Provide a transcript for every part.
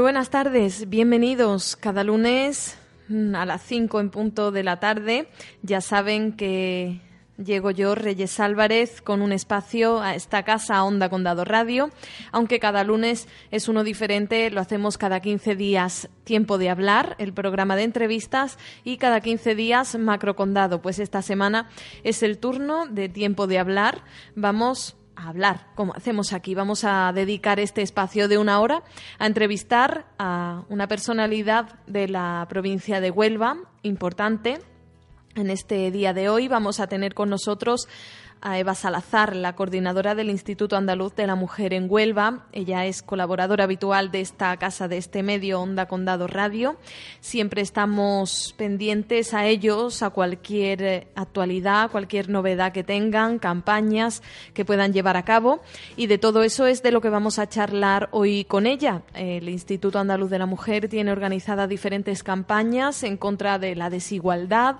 Muy buenas tardes, bienvenidos cada lunes mm, a las 5 en punto de la tarde. Ya saben que llego yo, Reyes Álvarez, con un espacio a esta casa Onda Condado Radio. Aunque cada lunes es uno diferente, lo hacemos cada 15 días Tiempo de Hablar, el programa de entrevistas, y cada 15 días Macro Condado. Pues esta semana es el turno de Tiempo de Hablar. Vamos hablar, como hacemos aquí. Vamos a dedicar este espacio de una hora a entrevistar a una personalidad de la provincia de Huelva, importante. En este día de hoy vamos a tener con nosotros a Eva Salazar, la coordinadora del Instituto Andaluz de la Mujer en Huelva. Ella es colaboradora habitual de esta casa, de este medio Onda Condado Radio. Siempre estamos pendientes a ellos, a cualquier eh, actualidad, cualquier novedad que tengan, campañas que puedan llevar a cabo. Y de todo eso es de lo que vamos a charlar hoy con ella. El Instituto Andaluz de la Mujer tiene organizadas diferentes campañas en contra de la desigualdad,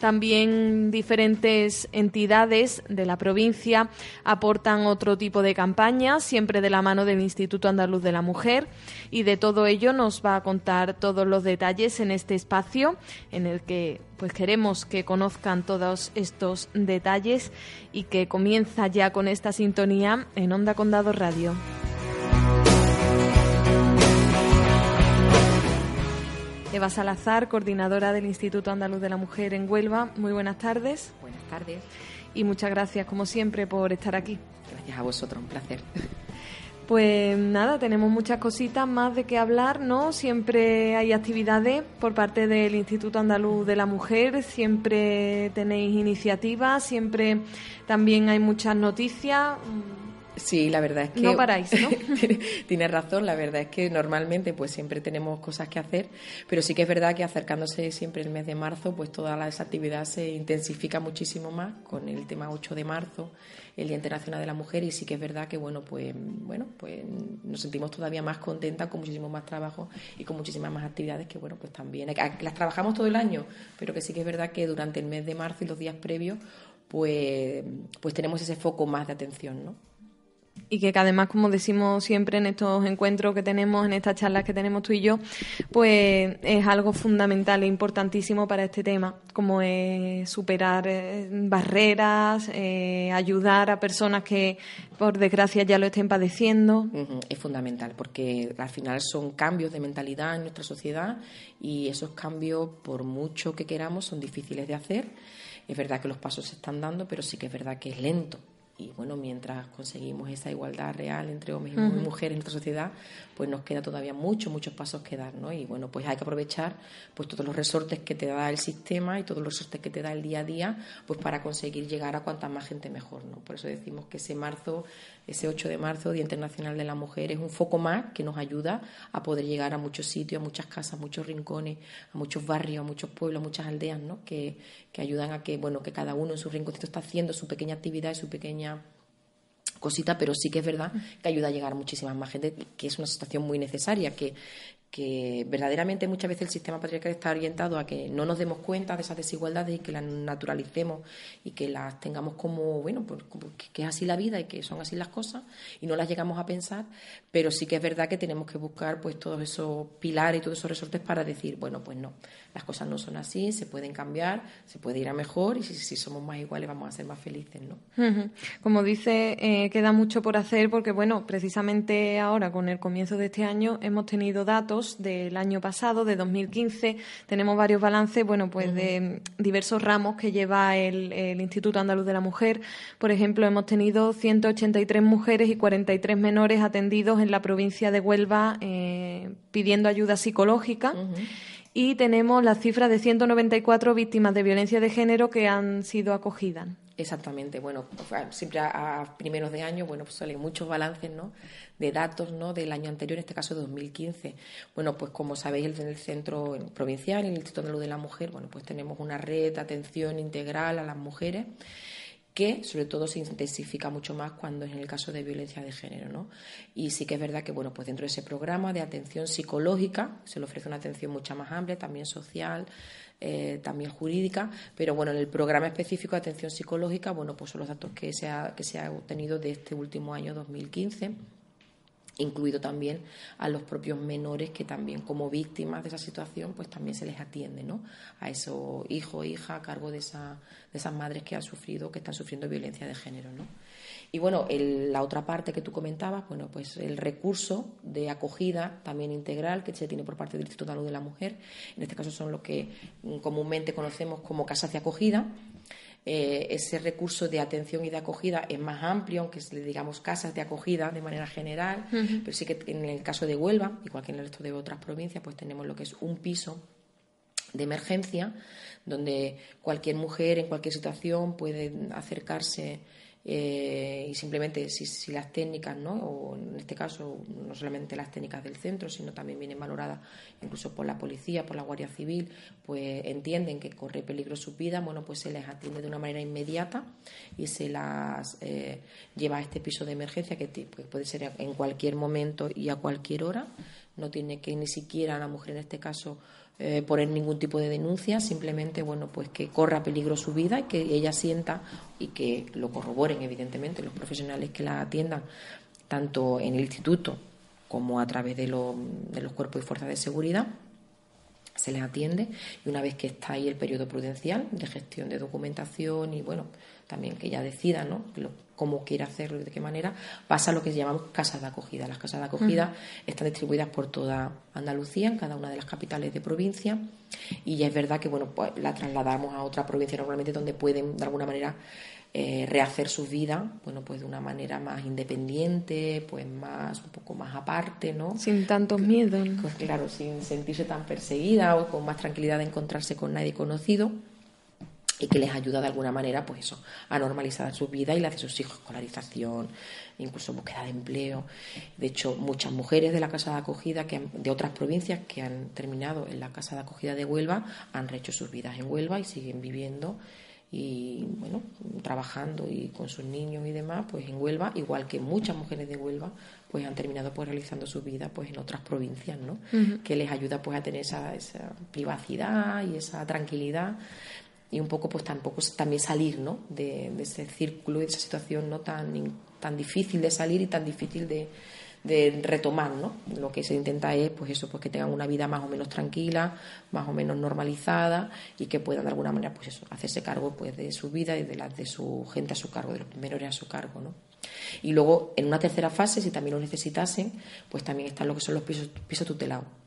también diferentes entidades de la provincia aportan otro tipo de campañas, siempre de la mano del Instituto Andaluz de la Mujer, y de todo ello nos va a contar todos los detalles en este espacio en el que pues queremos que conozcan todos estos detalles y que comienza ya con esta sintonía en Onda Condado Radio. Eva Salazar, coordinadora del Instituto Andaluz de la Mujer en Huelva. Muy buenas tardes. Buenas tardes y muchas gracias, como siempre, por estar aquí. Gracias a vosotros, un placer. Pues nada, tenemos muchas cositas más de qué hablar, ¿no? Siempre hay actividades por parte del Instituto Andaluz de la Mujer, siempre tenéis iniciativas, siempre también hay muchas noticias. Sí, la verdad es que... No paráis, ¿no? Tienes razón, la verdad es que normalmente pues siempre tenemos cosas que hacer, pero sí que es verdad que acercándose siempre el mes de marzo, pues toda esa actividad se intensifica muchísimo más con el tema 8 de marzo, el Día Internacional de la Mujer, y sí que es verdad que, bueno, pues, bueno, pues nos sentimos todavía más contentas con muchísimo más trabajo y con muchísimas más actividades que, bueno, pues también las trabajamos todo el año, pero que sí que es verdad que durante el mes de marzo y los días previos, pues, pues tenemos ese foco más de atención, ¿no? Y que además, como decimos siempre en estos encuentros que tenemos, en estas charlas que tenemos tú y yo, pues es algo fundamental e importantísimo para este tema, como es superar eh, barreras, eh, ayudar a personas que por desgracia ya lo estén padeciendo. Es fundamental porque al final son cambios de mentalidad en nuestra sociedad y esos cambios, por mucho que queramos, son difíciles de hacer. Es verdad que los pasos se están dando, pero sí que es verdad que es lento y bueno, mientras conseguimos esa igualdad real entre hombres y mujeres en nuestra sociedad, pues nos queda todavía muchos, muchos pasos que dar, ¿no? Y bueno, pues hay que aprovechar pues todos los resortes que te da el sistema y todos los resortes que te da el día a día, pues para conseguir llegar a cuanta más gente mejor, ¿no? Por eso decimos que ese marzo, ese 8 de marzo, Día Internacional de la Mujer, es un foco más que nos ayuda a poder llegar a muchos sitios, a muchas casas, a muchos rincones, a muchos barrios, a muchos pueblos, a muchas aldeas, ¿no? Que, que ayudan a que, bueno, que cada uno en su rinconcito está haciendo su pequeña actividad y su pequeña cosita, pero sí que es verdad que ayuda a llegar a muchísima más gente, que es una situación muy necesaria, que, que verdaderamente muchas veces el sistema patriarcal está orientado a que no nos demos cuenta de esas desigualdades y que las naturalicemos y que las tengamos como, bueno, pues que, es así la vida y que son así las cosas y no las llegamos a pensar, pero sí que es verdad que tenemos que buscar pues todos esos pilares y todos esos resortes para decir, bueno, pues no, las cosas no son así, se pueden cambiar, se puede ir a mejor y si, somos más iguales vamos a ser más felices, ¿no? Como dice, eh, queda mucho por hacer porque, bueno, precisamente ahora con el comienzo de este año hemos tenido datos datos del año pasado, de 2015. Tenemos varios balances, bueno, pues de diversos ramos que lleva el, Instituto Andaluz de la Mujer. Por ejemplo, hemos tenido 183 mujeres y 43 menores atendidos en la provincia de Huelva eh, pidiendo ayuda psicológica. Y tenemos la cifra de 194 víctimas de violencia de género que han sido acogidas. Exactamente, bueno, siempre a, primeros de año, bueno, pues salen muchos balances, ¿no? De datos, ¿no? Del año anterior, en este caso 2015. Bueno, pues como sabéis, en el Centro Provincial, en el Instituto de Salud de la Mujer, bueno, pues tenemos una red de atención integral a las mujeres que sobre todo se intensifica mucho más cuando es en el caso de violencia de género, ¿no? Y sí que es verdad que, bueno, pues dentro de ese programa de atención psicológica se le ofrece una atención mucha más amplia, también social, eh, también jurídica, pero bueno, en el programa específico de atención psicológica, bueno, pues son los datos que se ha, que se ha obtenido de este último año 2015 incluido también a los propios menores que también como víctimas de esa situación pues también se les atiende ¿no? a esos hijos o hijas a cargo de, esa, de esas madres que han sufrido que están sufriendo violencia de género ¿no? Y bueno la otra parte que tú comentabas bueno pues el recurso de acogida también integral que se tiene por parte del Instituto de Salud de la Mujer. En este caso son lo que comúnmente conocemos como casas de acogida. Eh, ese recurso de atención y de acogida es más amplio, aunque digamos casas de acogida de manera general, pero sí que en el caso de Huelva, igual que en el resto de otras provincias, pues tenemos lo que es un piso de emergencia, donde cualquier mujer en cualquier situación puede acercarse eh, y simplemente si, las técnicas, ¿no? o en este caso no solamente las técnicas del centro, sino también vienen valoradas incluso por la policía, por la Guardia Civil, pues entienden que corre peligro su vida, bueno, pues se les atiende de una manera inmediata y se las eh, lleva a este piso de emergencia que pues puede ser en cualquier momento y a cualquier hora, no tiene que ni siquiera la mujer en este caso eh, poner ningún tipo de denuncia, simplemente bueno pues que corra peligro su vida y que ella sienta y que lo corroboren evidentemente los profesionales que la atiendan tanto en el instituto como a través de, de los cuerpos y fuerzas de seguridad se les atiende y una vez que está ahí el periodo prudencial de gestión de documentación y bueno también que ella decida ¿no? Cómo quiere hacerlo y de qué manera, pasa a lo que llamamos casas de acogida. Las casas de acogida están distribuidas por toda Andalucía, en cada una de las capitales de provincia, y ya es verdad que bueno, pues la trasladamos a otra provincia normalmente donde pueden de alguna manera eh, rehacer su vida, bueno, pues de una manera más independiente, pues más, un poco más aparte, ¿no? Sin tantos miedos. Pues claro, sin sentirse tan perseguida o con más tranquilidad de encontrarse con nadie conocido y que les ayuda de alguna manera pues eso a normalizar su vida y la de sus hijos escolarización incluso búsqueda de empleo. De hecho muchas mujeres de la casa de acogida que de otras provincias que han terminado en la casa de acogida de Huelva han rehecho sus vidas en Huelva y siguen viviendo y bueno trabajando y con sus niños y demás pues en Huelva igual que muchas mujeres de Huelva pues han terminado pues realizando su vida pues en otras provincias no que les ayuda pues a tener esa, esa privacidad y esa tranquilidad y un poco pues tampoco también salir ¿no? de, ese círculo y de esa situación no tan, tan difícil de salir y tan difícil de, retomar, ¿no? Lo que se intenta es, pues eso, pues que tengan una vida más o menos tranquila, más o menos normalizada y que puedan de alguna manera, pues eso, hacerse cargo, pues de su vida y de la de su gente a su cargo, de los menores a su cargo, ¿no? Y luego, en una tercera fase, si también lo necesitasen, pues también están lo que son los pisos, pisos tutelados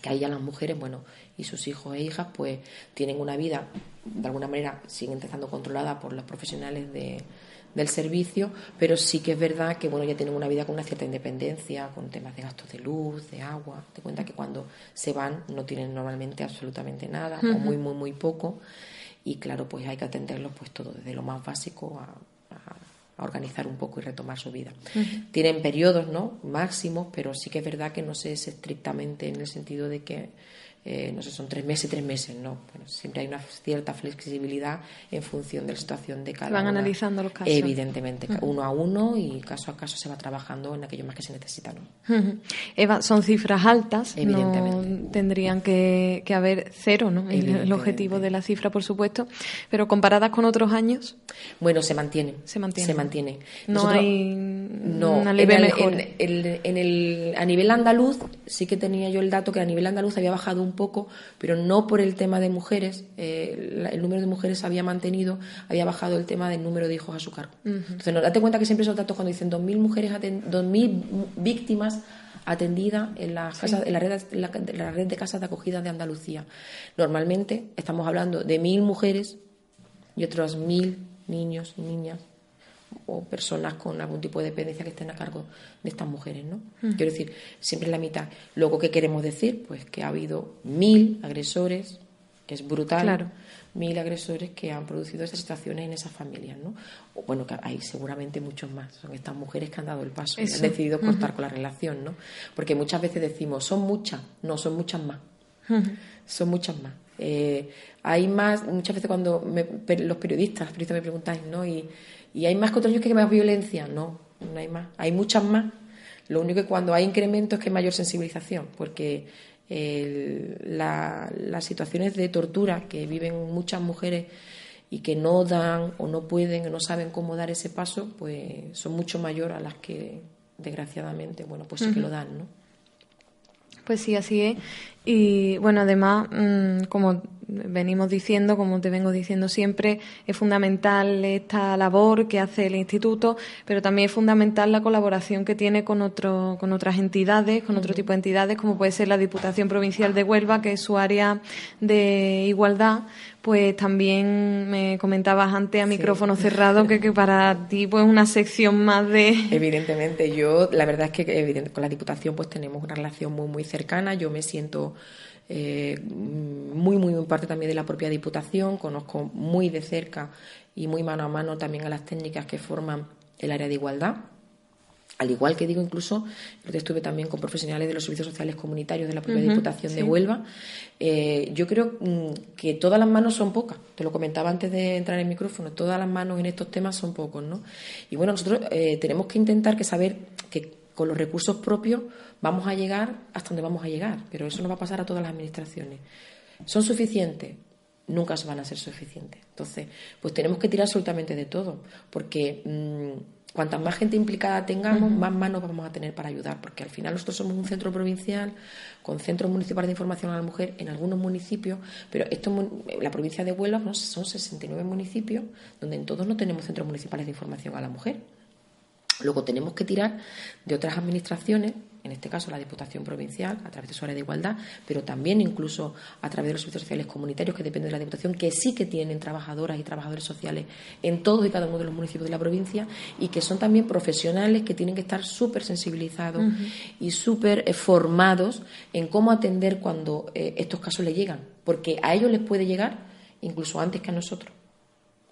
que ahí ya las mujeres, bueno, y sus hijos e hijas, pues tienen una vida, de alguna manera, siguen estando controlada por los profesionales de, del servicio, pero sí que es verdad que, bueno, ya tienen una vida con una cierta independencia, con temas de gastos de luz, de agua. Te cuenta que cuando se van no tienen normalmente absolutamente nada, o muy, muy, muy poco. Y claro, pues hay que atenderlos, pues todo, desde lo más básico a organizar un poco y retomar su vida. Tienen periodos ¿no? máximos, pero sí que es verdad que no se es estrictamente en el sentido de que eh, no sé, son tres meses, tres meses, no. Bueno, siempre hay una cierta flexibilidad en función de la situación de cada Van analizando los casos. Evidentemente, uno a uno y caso a caso se va trabajando en aquello más que se necesita, Eva, son cifras altas, Evidentemente. No tendrían que, haber cero, ¿no? El, objetivo de la cifra, por supuesto, pero comparadas con otros años. Bueno, se mantiene. Se mantiene. Se mantiene. No hay no, una mejor. En el, a nivel andaluz, sí que tenía yo el dato que a nivel andaluz había bajado un un poco, pero no por el tema de mujeres. Eh, el número de mujeres había mantenido, había bajado el tema del número de hijos a su cargo. Entonces, no, date cuenta que siempre esos datos cuando dicen 2.000 mujeres, 2.000 víctimas atendidas en, las casas, en, la red, la red de casas de acogida de Andalucía. Normalmente estamos hablando de mil mujeres y otros mil niños y niñas o personas con algún tipo de dependencia que estén a cargo de estas mujeres, ¿no? Quiero decir, siempre la mitad. Luego, ¿qué queremos decir? Pues que ha habido mil agresores, que es brutal, mil agresores que han producido esas situaciones en esas familias, ¿no? O, bueno, que hay seguramente muchos más. Son estas mujeres que han dado el paso y han decidido cortar con la relación, ¿no? Porque muchas veces decimos, son muchas, no, son muchas más. Son muchas más. Eh, hay más, muchas veces cuando los periodistas, los periodistas me preguntan, ¿no? Y, ¿Y hay más contra que más violencia? No, no hay más. Hay muchas más. Lo único que cuando hay incremento es que hay mayor sensibilización, porque las situaciones de tortura que viven muchas mujeres y que no dan o no pueden o no saben cómo dar ese paso, pues son mucho mayores a las que desgraciadamente, bueno, pues sí que lo dan, ¿no? Pues sí, así es. Y bueno, además, mm, como venimos diciendo, como te vengo diciendo siempre, es fundamental esta labor que hace el instituto, pero también es fundamental la colaboración que tiene con, otro, con otras entidades, con otro tipo de entidades, como puede ser la Diputación Provincial de Huelva, que es su área de igualdad. Pues también me comentabas antes a micrófono cerrado que, que para ti pues una sección más de... Evidentemente, yo la verdad es que con la Diputación pues tenemos una relación muy muy cercana, yo me siento eh, muy, muy, parte también de la propia Diputación, conozco muy de cerca y muy mano a mano también a las técnicas que forman el área de igualdad. Al igual que digo, incluso, yo estuve también con profesionales de los servicios sociales comunitarios de la propia Diputación de Huelva. Eh, yo creo mm, que todas las manos son pocas. Te lo comentaba antes de entrar en el micrófono. Todas las manos en estos temas son pocos, ¿no? Y bueno, nosotros eh, tenemos que intentar que saber que con los recursos propios vamos a llegar hasta donde vamos a llegar, pero eso no va a pasar a todas las administraciones. ¿Son suficientes? Nunca van a ser suficientes. Entonces, pues tenemos que tirar absolutamente de todo, porque mm, cuantas más gente implicada tengamos, más manos vamos a tener para ayudar, porque al final nosotros somos un centro provincial con centros municipales de información a la mujer en algunos municipios, pero esto la provincia de Huelva ¿no? son 69 municipios donde en todos no tenemos centros municipales de información a la mujer. Luego tenemos que tirar de otras administraciones, en este caso la Diputación Provincial, a través de su área de igualdad, pero también incluso a través de los servicios sociales comunitarios que dependen de la Diputación, que sí que tienen trabajadoras y trabajadores sociales en todos y cada uno de los municipios de la provincia y que son también profesionales que tienen que estar súper sensibilizados y súper formados en cómo atender cuando eh, estos casos les llegan, porque a ellos les puede llegar incluso antes que a nosotros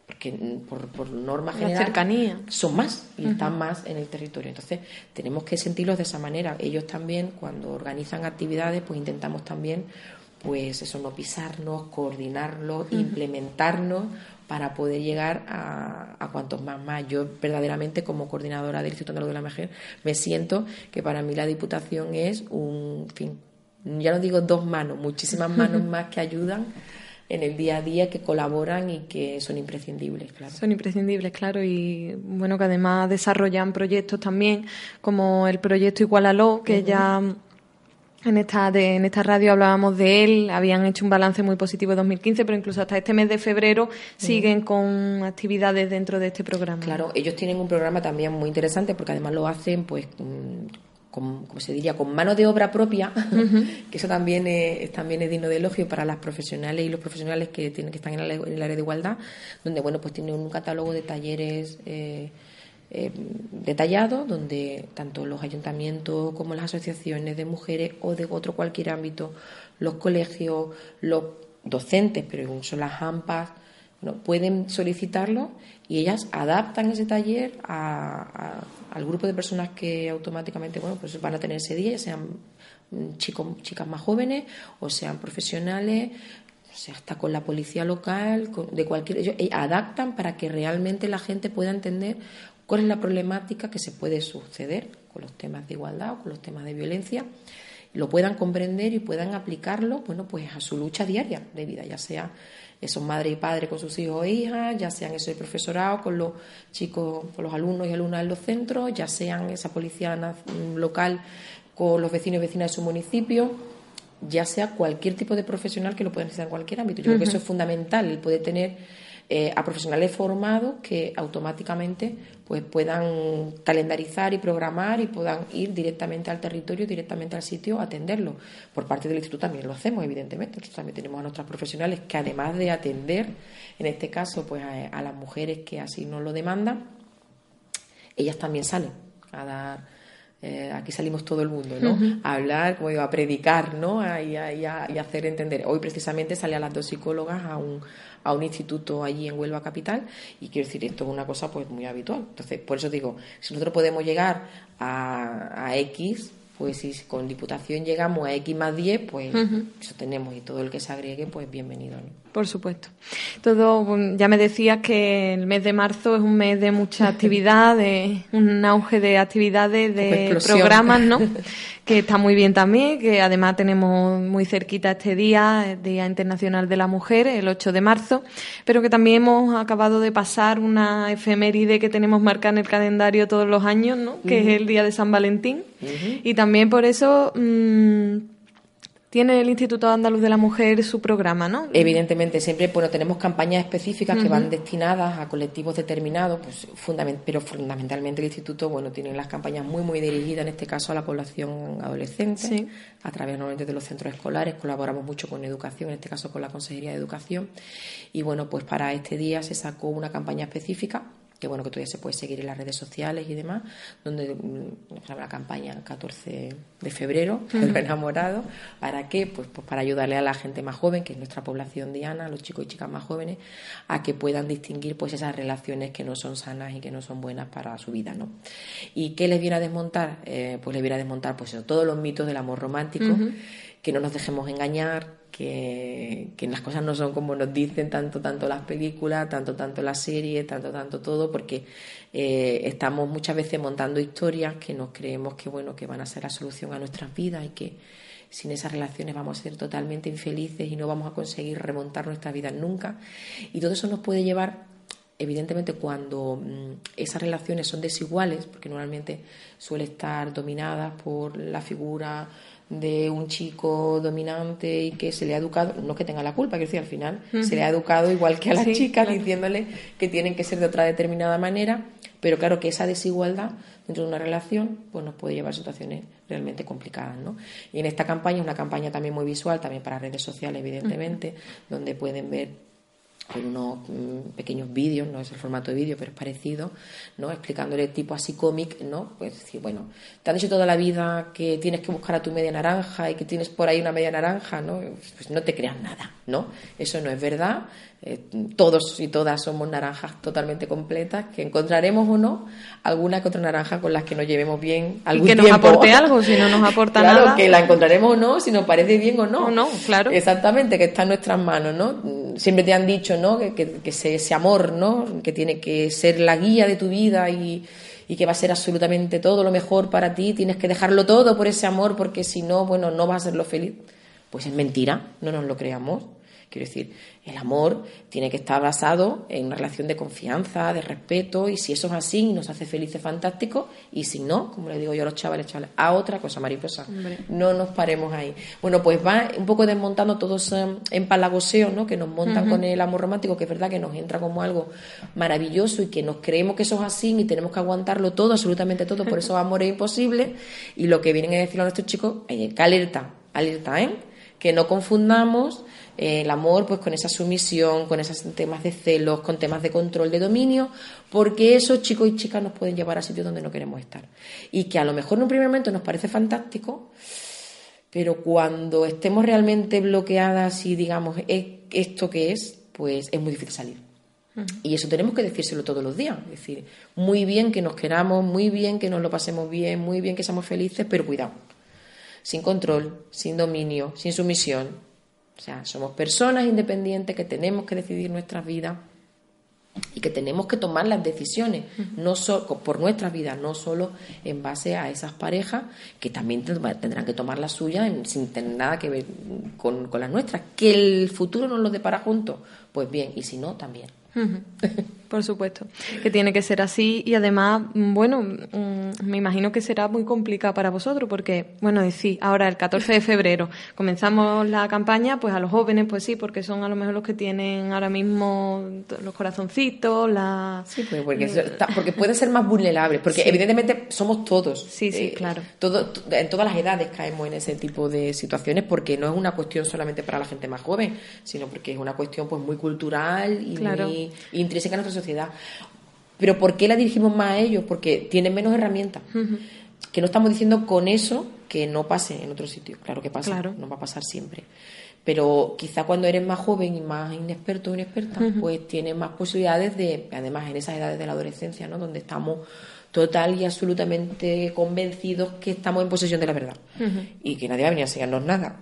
porque por, por norma general cercanía. son más y están más en el territorio. Entonces, tenemos que sentirlos de esa manera. Ellos también, cuando organizan actividades, pues intentamos también, pues eso, no pisarnos, coordinarlos, implementarnos para poder llegar a, a, cuantos más más. Yo verdaderamente como coordinadora del Instituto Andaluz de la Mujer me siento que para mí la Diputación es un fin, ya no digo dos manos, muchísimas manos más que ayudan en el día a día que colaboran y que son imprescindibles, claro. Son imprescindibles, claro, y bueno, que además desarrollan proyectos también, como el proyecto Igualalo, que ya en esta, en esta radio hablábamos de él, habían hecho un balance muy positivo de 2015, pero incluso hasta este mes de febrero siguen con actividades dentro de este programa. Claro, ellos tienen un programa también muy interesante porque además lo hacen pues con, como se diría, con mano de obra propia, que eso también es, también es digno de elogio para las profesionales y los profesionales que tienen que estar en, el área de igualdad, donde bueno pues tienen un catálogo de talleres eh, eh, detallados, donde tanto los ayuntamientos como las asociaciones de mujeres o de otro cualquier ámbito, los colegios, los docentes, pero incluso las AMPAs, bueno, pueden solicitarlo y ellas adaptan ese taller al grupo de personas que automáticamente bueno, pues van a tener ese día, sean chicos, chicas más jóvenes o sean profesionales, o sea, hasta con la policía local, de cualquier. Ellos adaptan para que realmente la gente pueda entender cuál es la problemática que se puede suceder con los temas de igualdad o con los temas de violencia lo puedan comprender y puedan aplicarlo, bueno, pues a su lucha diaria de vida, ya sea esos madres y padres con sus hijos e hijas, ya sean ese profesorado con los chicos, con los alumnos y alumnas en los centros, ya sean esa policía local con los vecinos y vecinas de su municipio, ya sea cualquier tipo de profesional que lo pueda necesitar en cualquier ámbito. Yo creo que eso es fundamental, el poder tener eh, a profesionales formados que automáticamente pues puedan calendarizar y programar y puedan ir directamente al territorio, directamente al sitio a atenderlo. Por parte del instituto también lo hacemos, evidentemente. Nosotros también tenemos a nuestras profesionales que además de atender, en este caso, pues a, las mujeres que así nos lo demandan, ellas también salen a dar eh, aquí salimos todo el mundo, ¿no? A hablar, como digo, a predicar, ¿no? Y a, hacer entender. Hoy precisamente sale a las dos psicólogas a un, a un instituto allí en Huelva Capital y quiero decir, esto es una cosa pues muy habitual. Entonces, por eso digo, si nosotros podemos llegar a, a X, pues si con Diputación llegamos a X más 10, pues eso tenemos y todo el que se agregue, pues bienvenido. Por supuesto. Todo, ya me decías que el mes de marzo es un mes de mucha actividad, de un auge de actividades, de programas, ¿no? que está muy bien también, que además tenemos muy cerquita este día, el Día Internacional de la Mujer, el 8 de marzo, pero que también hemos acabado de pasar una efeméride que tenemos marcada en el calendario todos los años, ¿no? que es el Día de San Valentín. Y también por eso... Mmm, tiene el Instituto Andaluz de la Mujer su programa, ¿no? Evidentemente, siempre bueno, tenemos campañas específicas que van destinadas a colectivos determinados, pues pero fundamentalmente el Instituto bueno, tiene las campañas muy, muy dirigidas, en este caso, a la población adolescente, a través normalmente de los centros escolares, colaboramos mucho con educación, en este caso con la Consejería de Educación, y bueno, pues para este día se sacó una campaña específica que bueno que todavía se puede seguir en las redes sociales y demás, donde mm, la campaña el 14 de febrero, el enamorado, ¿para qué? Pues, pues, para ayudarle a la gente más joven, que es nuestra población diana, a los chicos y chicas más jóvenes, a que puedan distinguir pues esas relaciones que no son sanas y que no son buenas para su vida, ¿no? ¿Y qué les viene a desmontar? Eh, pues les viene a desmontar pues todos los mitos del amor romántico, que no nos dejemos engañar, que, las cosas no son como nos dicen tanto, tanto las películas, tanto, tanto las series, tanto, tanto todo, porque eh, estamos muchas veces montando historias que nos creemos que, bueno, que van a ser la solución a nuestras vidas y que sin esas relaciones vamos a ser totalmente infelices y no vamos a conseguir remontar nuestras vidas nunca. Y todo eso nos puede llevar evidentemente cuando mm, esas relaciones son desiguales, porque normalmente suele estar dominadas por la figura de un chico dominante y que se le ha educado, no que tenga la culpa, que decir, al final se le ha educado igual que a las chicas, diciéndole que tienen que ser de otra determinada manera, pero claro que esa desigualdad dentro de una relación pues nos puede llevar a situaciones realmente complicadas, ¿no? Y en esta campaña una campaña también muy visual, también para redes sociales, evidentemente, donde pueden ver con unos mm, pequeños vídeos, no es el formato de vídeo, pero es parecido, ¿no? Explicándole tipo así cómic, ¿no? Pues decir, bueno, te han dicho toda la vida que tienes que buscar a tu media naranja y que tienes por ahí una media naranja, ¿no? Pues no te creas nada, ¿no? Eso no es verdad, eh, todos y todas somos naranjas totalmente completas, que encontraremos o no alguna que otra naranja con las que nos llevemos bien algún y que nos aporte algo, si no nos aporta nada. Claro, que la encontraremos o no, si nos parece bien o no. O no, claro. Exactamente, que está en nuestras manos, ¿no? Siempre te han dicho, ¿no? Que, que, ese, amor, ¿no? Que tiene que ser la guía de tu vida y, y que va a ser absolutamente todo lo mejor para ti, tienes que dejarlo todo por ese amor porque si no, bueno, no vas a serlo feliz. Pues es mentira, no nos lo creamos. Quiero decir, el amor tiene que estar basado en una relación de confianza, de respeto, y si eso es así, nos hace felices, fantástico, y si no, como le digo yo a los chavales, chavales, a otra cosa, mariposa. No nos paremos ahí. Bueno, pues va un poco desmontando todos ese empalagoseos ¿no? que nos montan con el amor romántico, que es verdad que nos entra como algo maravilloso y que nos creemos que eso es así y tenemos que aguantarlo todo, absolutamente todo, por eso amor es imposible. Y lo que vienen a decir a nuestros chicos, eh, que alerta, alerta, ¿eh? Que no confundamos el amor pues con esa sumisión, con esos temas de celos, con temas de control, de dominio, porque esos chicos y chicas nos pueden llevar a sitios donde no queremos estar. Y que a lo mejor en un primer momento nos parece fantástico, pero cuando estemos realmente bloqueadas y digamos esto que es, pues es muy difícil salir. Y eso tenemos que decírselo todos los días. Es decir, muy bien que nos queramos, muy bien que nos lo pasemos bien, muy bien que seamos felices, pero cuidado. Sin control, sin dominio, sin sumisión, o sea, somos personas independientes que tenemos que decidir nuestras vidas y que tenemos que tomar las decisiones no por nuestras vidas, no solo en base a esas parejas que también tendrán que tomar las suyas sin tener nada que ver con, con, las nuestras. Que el futuro nos lo depara juntos, pues bien, y si no, también. Por supuesto, que tiene que ser así y además, bueno, mm, me imagino que será muy complicado para vosotros porque, bueno, decir, ahora el 14 de febrero comenzamos la campaña, pues a los jóvenes, pues sí, porque son a lo mejor los que tienen ahora mismo los corazoncitos, la... Sí, pues porque, porque pueden ser más vulnerables, porque evidentemente somos todos. Sí, sí, eh, claro. Todo, en todas las edades caemos en ese tipo de situaciones porque no es una cuestión solamente para la gente más joven, sino porque es una cuestión pues muy cultural y muy intrínseca en nuestra sociedad. Pero ¿por qué la dirigimos más a ellos? Porque tienen menos herramientas. Que no estamos diciendo con eso que no pase en otros sitios. Claro que pasa, no va a pasar siempre. Pero quizá cuando eres más joven y más inexperto o inexperta, pues tienes más posibilidades de, además en esas edades de la adolescencia, ¿no? Donde estamos total y absolutamente convencidos que estamos en posesión de la verdad y que nadie va a venir a enseñarnos nada,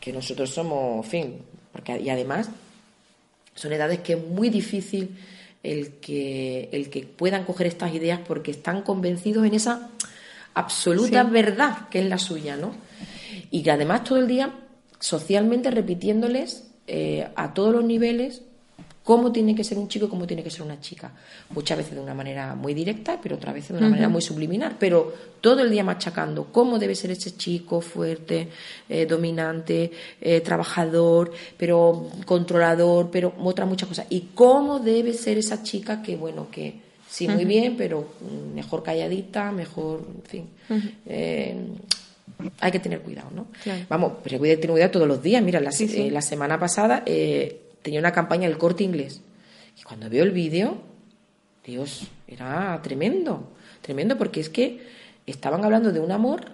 que nosotros somos, en fin, porque y además son edades que es muy difícil el que, el que puedan coger estas ideas porque están convencidos en esa absoluta verdad que es la suya, ¿no? Y que además todo el día socialmente repitiéndoles eh, a todos los niveles cómo tiene que ser un chico y cómo tiene que ser una chica. Muchas veces de una manera muy directa, pero otras veces de una manera muy subliminal. Pero todo el día machacando cómo debe ser ese chico fuerte, eh, dominante, eh, trabajador, pero controlador, pero otras muchas cosas. Y cómo debe ser esa chica que, bueno, que sí, muy bien, pero mejor calladita, mejor, en fin. Eh, hay que tener cuidado, ¿no? Vamos, pero hay que tener cuidado todos los días. Mira, la, la semana pasada tenía una campaña el corte inglés. Y cuando veo el vídeo, Dios, era tremendo, tremendo, porque es que estaban hablando de un amor,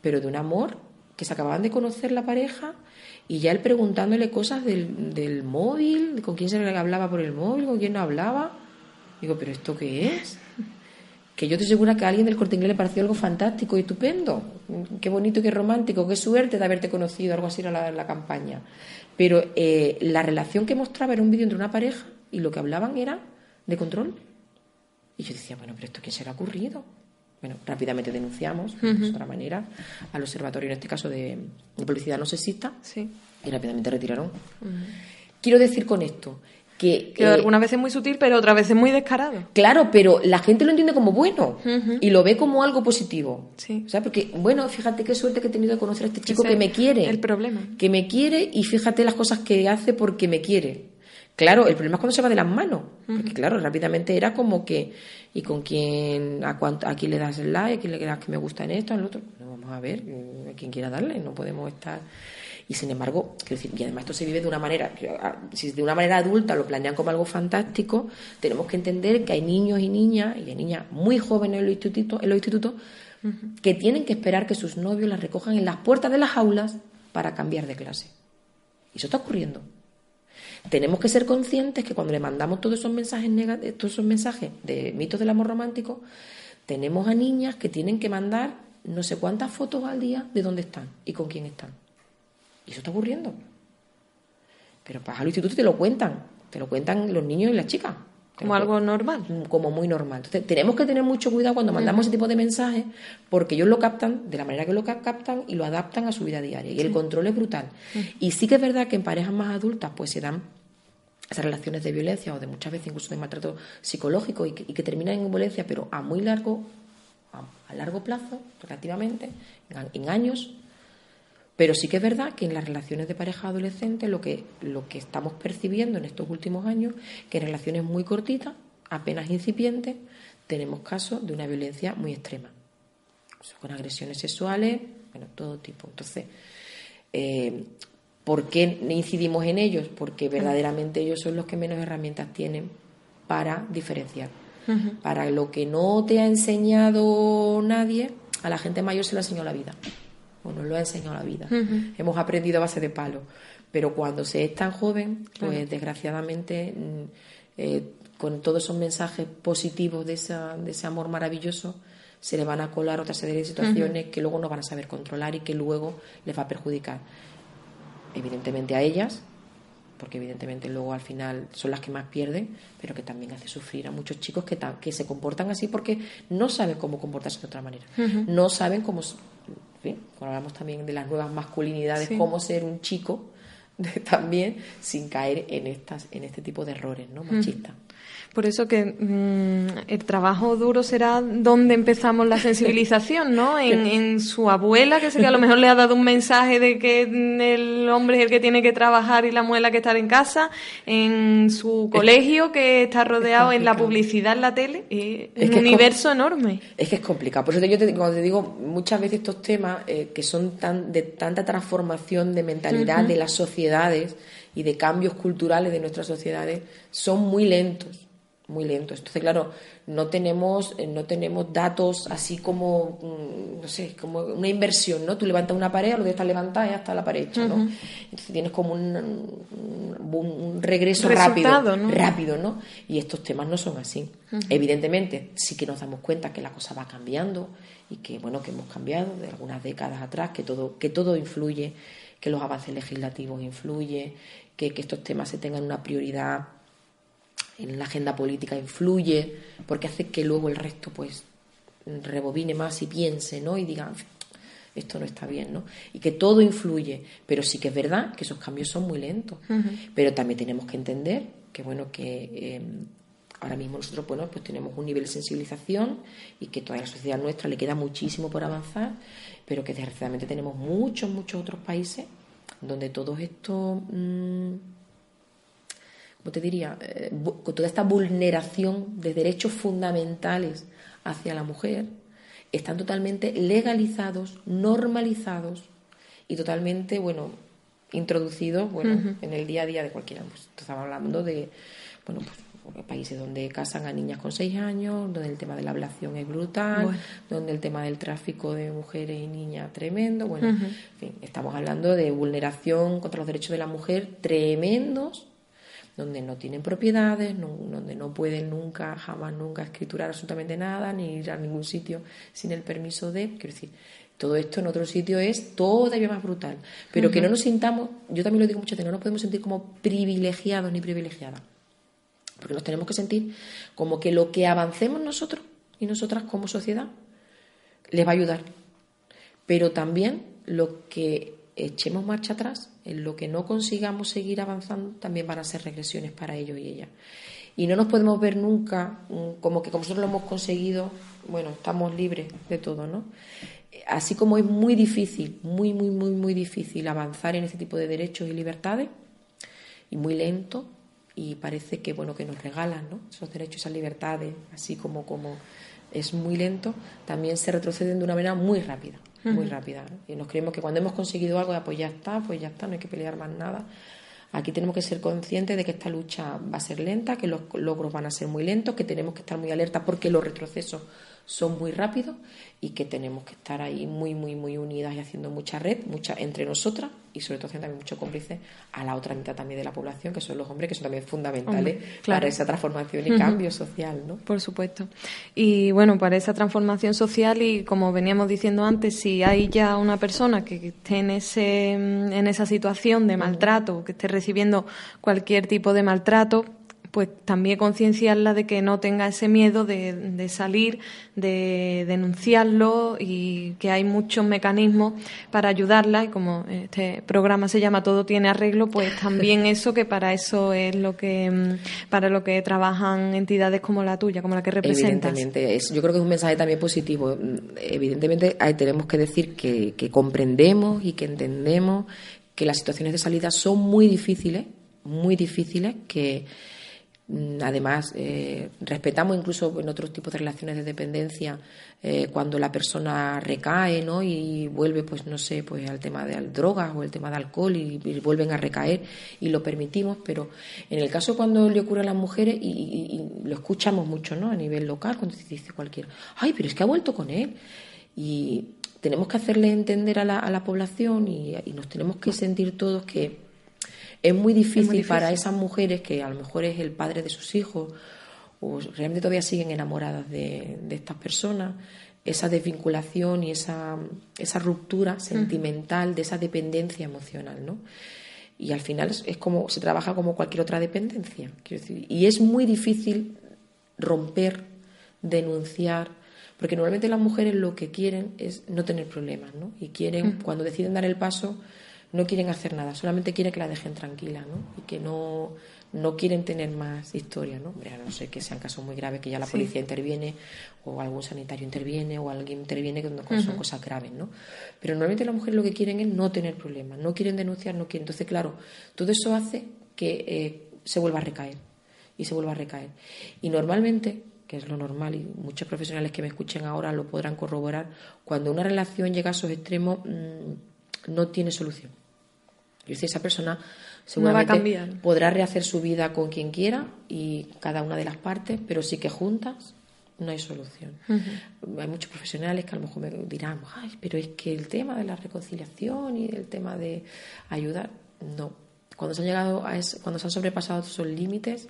pero de un amor que se acababan de conocer la pareja y ya él preguntándole cosas del, del móvil, con quién se le hablaba por el móvil, con quién no hablaba. Digo, ¿pero esto qué es? Que yo estoy segura que a alguien del corte inglés le pareció algo fantástico y estupendo. Qué bonito, qué romántico, qué suerte de haberte conocido, algo así era la campaña. Pero eh, la relación que mostraba era un vídeo entre una pareja y lo que hablaban era de control. Y yo decía, bueno, pero ¿esto qué se le ha ocurrido? Bueno, rápidamente denunciamos, de otra manera, al observatorio, en este caso de, publicidad no sexista, sí. y rápidamente retiraron. Quiero decir con esto que, que algunas veces es muy sutil, pero otras veces muy descarado. Claro, pero la gente lo entiende como bueno y lo ve como algo positivo. Sí. O sea, porque, bueno, fíjate qué suerte que he tenido de conocer a este chico que me quiere. El problema. Que me quiere y fíjate las cosas que hace porque me quiere. Claro, el problema es cuando se va de las manos. Porque, claro, rápidamente era como que, ¿y con quién, a, cuánto, a quién le das el like, a quién le das que me gusta en esto, en lo otro? vamos a ver, a quien quiera darle, no podemos estar y sin embargo, decir, y además esto se vive de una manera, si de una manera adulta lo planean como algo fantástico, tenemos que entender que hay niños y niñas, y hay niñas muy jóvenes en los institutos, en los institutos que tienen que esperar que sus novios las recojan en las puertas de las aulas para cambiar de clase. Y eso está ocurriendo. Tenemos que ser conscientes que cuando le mandamos todos esos mensajes todos esos mensajes de mitos del amor romántico, tenemos a niñas que tienen que mandar no sé cuántas fotos al día de dónde están y con quién están. Y eso está ocurriendo. Pero para al instituto te lo cuentan, te lo cuentan los niños y las chicas. Como algo normal. Mm, como muy normal. Entonces, tenemos que tener mucho cuidado cuando mandamos ese tipo de mensajes, porque ellos lo captan de la manera que lo captan y lo adaptan a su vida diaria. Y el control es brutal. Y sí que es verdad que en parejas más adultas, pues se dan esas relaciones de violencia o de muchas veces incluso de maltrato psicológico y que, terminan en violencia, pero a muy largo, a, largo plazo, relativamente, en años, pero sí que es verdad que en las relaciones de pareja adolescente lo que, lo que estamos percibiendo en estos últimos años, que en relaciones muy cortitas, apenas incipientes, tenemos casos de una violencia muy extrema. con agresiones sexuales, bueno, todo tipo. Entonces, eh, ¿por qué incidimos en ellos? Porque verdaderamente ellos son los que menos herramientas tienen para diferenciar. Para lo que no te ha enseñado nadie, a la gente mayor se le ha enseñado la vida nos lo ha enseñado la vida. Hemos aprendido a base de palo. Pero cuando se es tan joven, pues desgraciadamente, mm, eh, con todos esos mensajes positivos de, de ese amor maravilloso, se le van a colar otra serie de situaciones que luego no van a saber controlar y que luego les va a perjudicar. Evidentemente a ellas, porque evidentemente luego al final son las que más pierden, pero que también hace sufrir a muchos chicos que, que se comportan así porque no saben cómo comportarse de otra manera, no saben cómo cuando hablamos también de las nuevas masculinidades, cómo ser un chico también sin caer en estas en este tipo de errores no machistas por eso que mm, el trabajo duro será donde empezamos la sensibilización, ¿no? En, su abuela, que sé que a lo mejor le ha dado un mensaje de que el hombre es el que tiene que trabajar y la muela que estar en casa, en su colegio que está rodeado en la publicidad, en la tele, es un universo enorme. Es que es complicado. Por eso yo te, cuando te digo muchas veces estos temas eh, que son tan de tanta transformación de mentalidad de las sociedades y de cambios culturales de nuestras sociedades son muy lentos muy lento. Entonces, claro, no tenemos, eh, no tenemos datos así como, mm, no sé, como una inversión, ¿no? Tú levantas una pared, lo de estar levantada y ya está la pared hecha, ¿no? Entonces tienes como un, un, regreso rápido, ¿no? rápido, ¿no? Y estos temas no son así. Evidentemente, sí que nos damos cuenta que la cosa va cambiando y que, bueno, que hemos cambiado de algunas décadas atrás, que todo, que todo influye, que los avances legislativos influyen, que, que estos temas se tengan una prioridad en la agenda política influye, porque hace que luego el resto pues rebobine más y piense, ¿no? Y diga, esto no está bien, ¿no? Y que todo influye, pero sí que es verdad que esos cambios son muy lentos. Pero también tenemos que entender que, bueno, que em, ahora mismo nosotros, bueno, pues tenemos un nivel de sensibilización y que toda la sociedad nuestra le queda muchísimo por avanzar, pero que desgraciadamente tenemos muchos, muchos otros países donde todo esto... Mm, te diría? Eh, con toda esta vulneración de derechos fundamentales hacia la mujer, están totalmente legalizados, normalizados y totalmente, bueno, introducidos, bueno, en el día a día de cualquiera. Pues, estamos hablando de, bueno, pues, países donde casan a niñas con seis años, donde el tema de la ablación es brutal, donde el tema del tráfico de mujeres y niñas tremendo. Bueno, en fin, estamos hablando de vulneración contra los derechos de la mujer tremendos donde no tienen propiedades, donde no pueden nunca, jamás nunca escriturar absolutamente nada, ni ir a ningún sitio sin el permiso de, quiero decir, todo esto en otro sitio es todavía más brutal. Pero que no nos sintamos, yo también lo digo mucho, que no nos podemos sentir como privilegiados ni privilegiadas. Porque nos tenemos que sentir como que lo que avancemos nosotros y nosotras como sociedad les va a ayudar. Pero también lo que echemos marcha atrás, en lo que no consigamos seguir avanzando, también van a ser regresiones para ellos y ellas. Y no nos podemos ver nunca mm, como que como nosotros lo hemos conseguido, bueno, estamos libres de todo, ¿no? Así como es muy difícil, muy, muy, muy, muy difícil avanzar en este tipo de derechos y libertades, y muy lento, y parece que, bueno, que nos regalan, ¿no? Esos derechos, esas libertades, así como, como es muy lento, también se retroceden de una manera muy rápida muy rápida. Y nos creemos que cuando hemos conseguido algo, pues ya está, pues ya está, no hay que pelear más nada. Aquí tenemos que ser conscientes de que esta lucha va a ser lenta, que los logros van a ser muy lentos, que tenemos que estar muy alerta porque los retrocesos son muy rápidos y que tenemos que estar ahí muy, muy, muy unidas y haciendo mucha red, mucha entre nosotras y sobre todo haciendo también mucho cómplice a la otra mitad también de la población, que son los hombres, que son también fundamentales para esa transformación y cambio social, ¿no? Por supuesto. Y bueno, para esa transformación social y como veníamos diciendo antes, si hay ya una persona que esté en, ese, en esa situación de maltrato, que esté recibiendo cualquier tipo de maltrato, pues también concienciarla de que no tenga ese miedo de, salir, de denunciarlo y que hay muchos mecanismos para ayudarla y como este programa se llama Todo tiene arreglo, pues también eso que para eso es lo que mm, para lo que trabajan entidades como la tuya, como la que representas. Evidentemente, yo creo que es un mensaje también positivo. Evidentemente tenemos que decir que, que comprendemos y que entendemos que las situaciones de salida son muy difíciles, muy difíciles, que Mm, además, eh, respetamos incluso en otros tipos de relaciones de dependencia eh, cuando la persona recae ¿no? y vuelve, pues no sé, pues al tema de drogas o el tema de alcohol y, vuelven a recaer y lo permitimos, pero en el caso cuando le ocurre a las mujeres y, lo escuchamos mucho ¿no? a nivel local, cuando dice cualquiera, ay, pero es que ha vuelto con él. Y tenemos que hacerle entender a la, a la población y nos tenemos que sentir todos que es muy difícil, para esas mujeres que a lo mejor es el padre de sus hijos o realmente todavía siguen enamoradas de, estas personas, esa desvinculación y esa, esa ruptura sentimental, de esa dependencia emocional, ¿no? Y al final es, como, se trabaja como cualquier otra dependencia, quiero decir, y es muy difícil romper, denunciar, porque normalmente las mujeres lo que quieren es no tener problemas, ¿no? Y quieren, cuando deciden dar el paso, no quieren hacer nada, solamente quieren que la dejen tranquila, ¿no? Y que no, no quieren tener más historia, ¿no? a no ser que sean casos muy graves que ya la policía interviene o algún sanitario interviene o alguien interviene que son cosas graves, ¿no? Pero normalmente las mujeres lo que quieren es no tener problemas, no quieren denunciar, no quieren. Entonces, claro, todo eso hace que eh, se vuelva a recaer y se vuelva a recaer. Y normalmente, que es lo normal y muchos profesionales que me escuchen ahora lo podrán corroborar, cuando una relación llega a esos extremos mm, no tiene solución. Yo esa persona seguramente podrá rehacer su vida con quien quiera y cada una de las partes, pero sí que juntas no hay solución. Hay muchos profesionales que a lo mejor me dirán, Ay, pero es que el tema de la reconciliación y el tema de ayudar, no. Cuando se han llegado a cuando se han sobrepasado esos límites,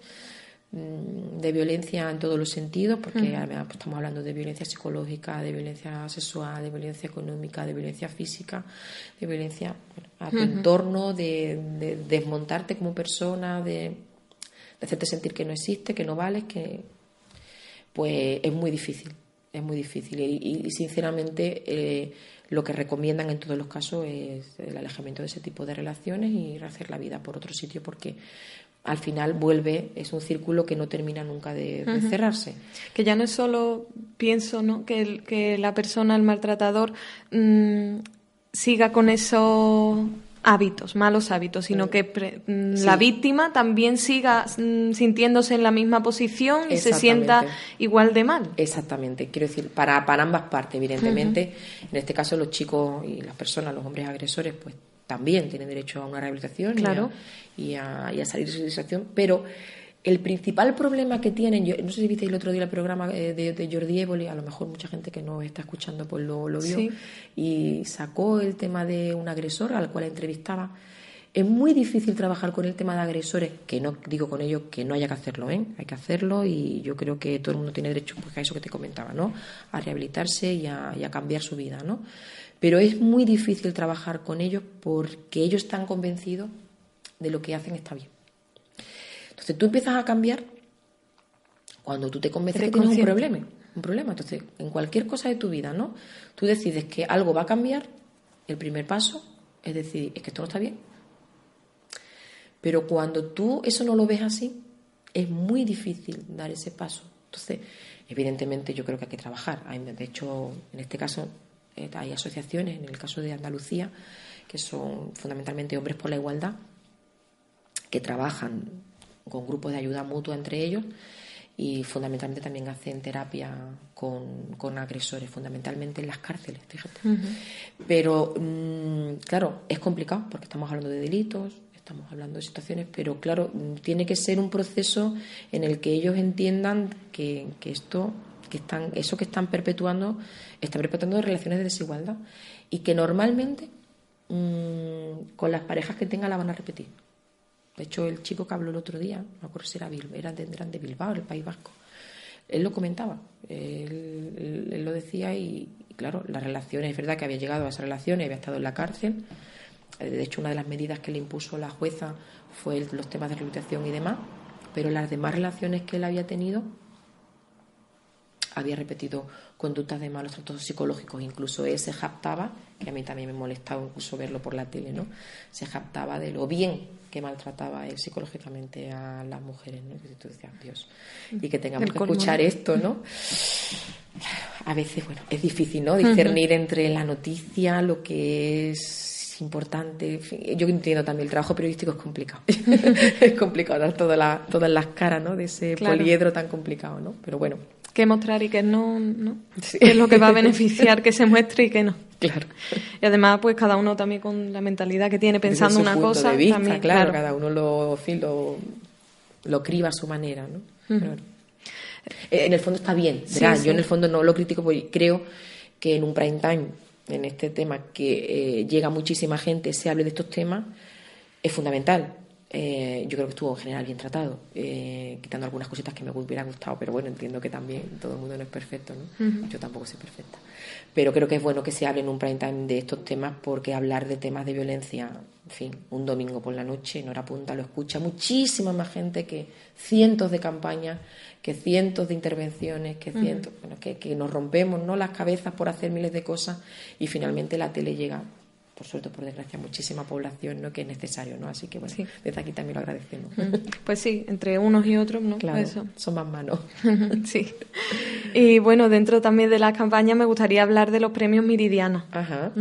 de violencia en todos los sentidos, porque estamos hablando de violencia psicológica, de violencia sexual, de violencia económica, de violencia física, de violencia a tu entorno, de, desmontarte como persona, de, hacerte sentir que no existe, que no vales, que pues es muy difícil, es muy difícil. Y, sinceramente eh, lo que recomiendan en todos los casos es el alejamiento de ese tipo de relaciones y hacer la vida por otro sitio, porque al final vuelve, es un círculo que no termina nunca de, cerrarse. Que ya no es solo, pienso, ¿no? que, que la persona, el maltratador, mm, siga con esos hábitos, malos hábitos, sino que mm, la víctima también siga mm, sintiéndose en la misma posición y se sienta igual de mal. Exactamente, quiero decir, para, para ambas partes, evidentemente, en este caso los chicos y las personas, los hombres agresores, pues también tienen derecho a una rehabilitación y, a, salir de su situación, pero el principal problema que tienen, yo no sé si visteis el otro día el programa eh, de, Jordi Évoli, a lo mejor mucha gente que no está escuchando pues lo, vio, y sacó el tema de un agresor al cual entrevistaba. Es muy difícil trabajar con el tema de agresores, que no digo con ello que no haya que hacerlo, ¿eh? hay que hacerlo y yo creo que todo el mundo tiene derecho pues, a eso que te comentaba, ¿no? a rehabilitarse y a, y a cambiar su vida. ¿no? Pero es muy difícil trabajar con ellos porque ellos están convencidos de lo que hacen está bien. Entonces tú empiezas a cambiar cuando tú te convences que tienes un problema, un problema. Entonces, en cualquier cosa de tu vida, ¿no? Tú decides que algo va a cambiar, el primer paso es decir, es que esto no está bien. Pero cuando tú eso no lo ves así, es muy difícil dar ese paso. Entonces, evidentemente yo creo que hay que trabajar. De hecho, en este caso eh, hay asociaciones, en el caso de Andalucía, que son fundamentalmente hombres por la igualdad, que trabajan con grupos de ayuda mutua entre ellos y fundamentalmente también hacen terapia con, agresores, fundamentalmente en las cárceles, fíjate. Pero, mm, claro, es complicado porque estamos hablando de delitos, estamos hablando de situaciones, pero claro, tiene que ser un proceso en el que ellos entiendan que, que esto que están, eso que están perpetuando, está perpetuando relaciones de desigualdad y que normalmente mm, con las parejas que tenga la van a repetir. De hecho, el chico que habló el otro día, no me acuerdo si era, era de, eran Bilbao, el País Vasco, él lo comentaba, él, lo decía y, claro, las relaciones, es verdad que había llegado a esas relaciones, había estado en la cárcel, eh, de hecho una de las medidas que le impuso la jueza fue los temas de rehabilitación y demás, pero las demás relaciones que él había tenido había repetido conductas de malos tratos psicológicos, incluso él se japtaba, que a mí también me molestaba incluso verlo por la tele, ¿no? Se japtaba de lo bien que maltrataba él psicológicamente a las mujeres, ¿no? Y tú decías, Dios, y que tengamos que escuchar esto, ¿no? A veces, bueno, es difícil, ¿no? Discernir entre la noticia, lo que es importante. Yo entiendo también el trabajo periodístico es complicado. es complicado dar todas las, todas las caras, ¿no? De ese poliedro tan complicado, ¿no? Pero bueno, qué mostrar y qué no, ¿no? Qué es lo que va a beneficiar que se muestre y qué no. Claro. Y además, pues cada uno también con la mentalidad que tiene pensando una cosa. De vista, claro, cada uno lo, lo, lo criba a su manera, ¿no? En el fondo está bien, ¿verdad? Yo en el fondo no lo critico porque creo que en un prime time, en este tema que eh, llega muchísima gente, se hable de estos temas, es fundamental eh, yo creo que estuvo en general bien tratado, eh, quitando algunas cositas que me hubiera gustado, pero bueno, entiendo que también todo el mundo no es perfecto, ¿no? Yo tampoco soy perfecta. Pero creo que es bueno que se hable en un prime time de estos temas porque hablar de temas de violencia, en fin, un domingo por la noche en hora punta lo escucha muchísima más gente que cientos de campañas, que cientos de intervenciones, que cientos, bueno, que, que nos rompemos ¿no? las cabezas por hacer miles de cosas y finalmente la tele llega por suerte, por desgracia, muchísima población ¿no? que es necesario, ¿no? Así que bueno, desde aquí también lo agradecemos. Pues sí, entre unos y otros, ¿no? Claro, son más manos. sí. Y bueno, dentro también de la campaña me gustaría hablar de los premios Meridiana. Ajá.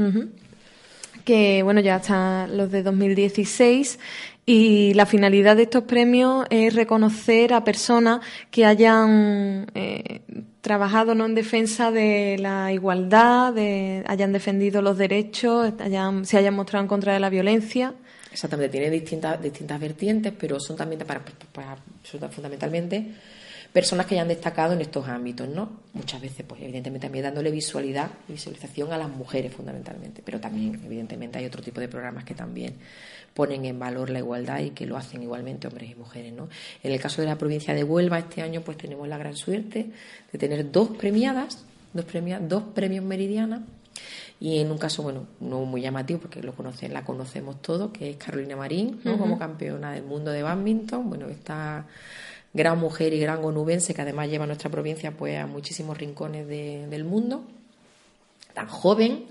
Que bueno, ya están los de 2016 y la finalidad de estos premios es reconocer a personas que hayan eh, trabajado ¿no? en defensa de la igualdad, de, hayan defendido los derechos, hayan, se hayan mostrado en contra de la violencia. Exactamente, tiene distintas, distintas vertientes, pero son también para, fundamentalmente personas que hayan destacado en estos ámbitos, ¿no? Muchas veces, pues evidentemente también dándole visualidad, visualización a las mujeres fundamentalmente, pero también evidentemente hay otro tipo de programas que también ponen en valor la igualdad y que lo hacen igualmente hombres y mujeres. ¿no? En el caso de la provincia de Huelva, este año pues tenemos la gran suerte de tener dos premiadas, dos, dos premios meridianas, y en un caso, bueno, no muy llamativo porque lo conocen, la conocemos todos, que es Carolina Marín, ¿no? como campeona del mundo de badminton. Bueno, esta gran mujer y gran onubense que además lleva a nuestra provincia pues a muchísimos rincones del mundo, tan joven,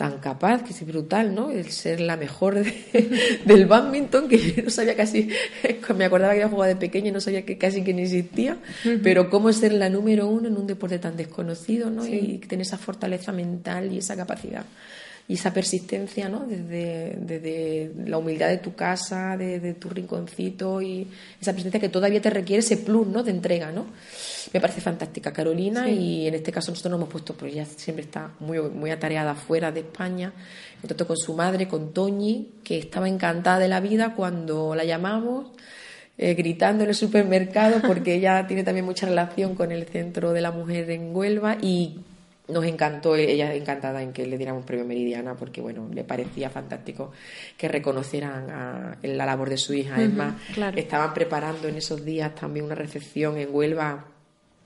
tan capaz, que es brutal, ¿no? El ser la mejor del badminton, que yo no sabía casi, me acordaba que había jugado de pequeña y no sabía que casi que ni existía, pero cómo ser la número uno en un deporte tan desconocido, ¿no? Y tener esa fortaleza mental y esa capacidad y esa persistencia, ¿no? Desde, desde la humildad de tu casa, de, tu rinconcito y esa persistencia que todavía te requiere ese plus, ¿no? De entrega, ¿no? Me parece fantástica Carolina y en este caso nosotros nos hemos puesto, pues ella siempre está muy, muy atareada fuera de España, tanto con su madre, con Toñi, que estaba encantada de la vida cuando la llamamos. Eh, gritando en el supermercado porque ella tiene también mucha relación con el Centro de la Mujer en Huelva y nos encantó, ella encantada en que le diéramos premio Meridiana, porque bueno, le parecía fantástico que reconocieran a, la labor de su hija. es más, estaban preparando en esos días también una recepción en Huelva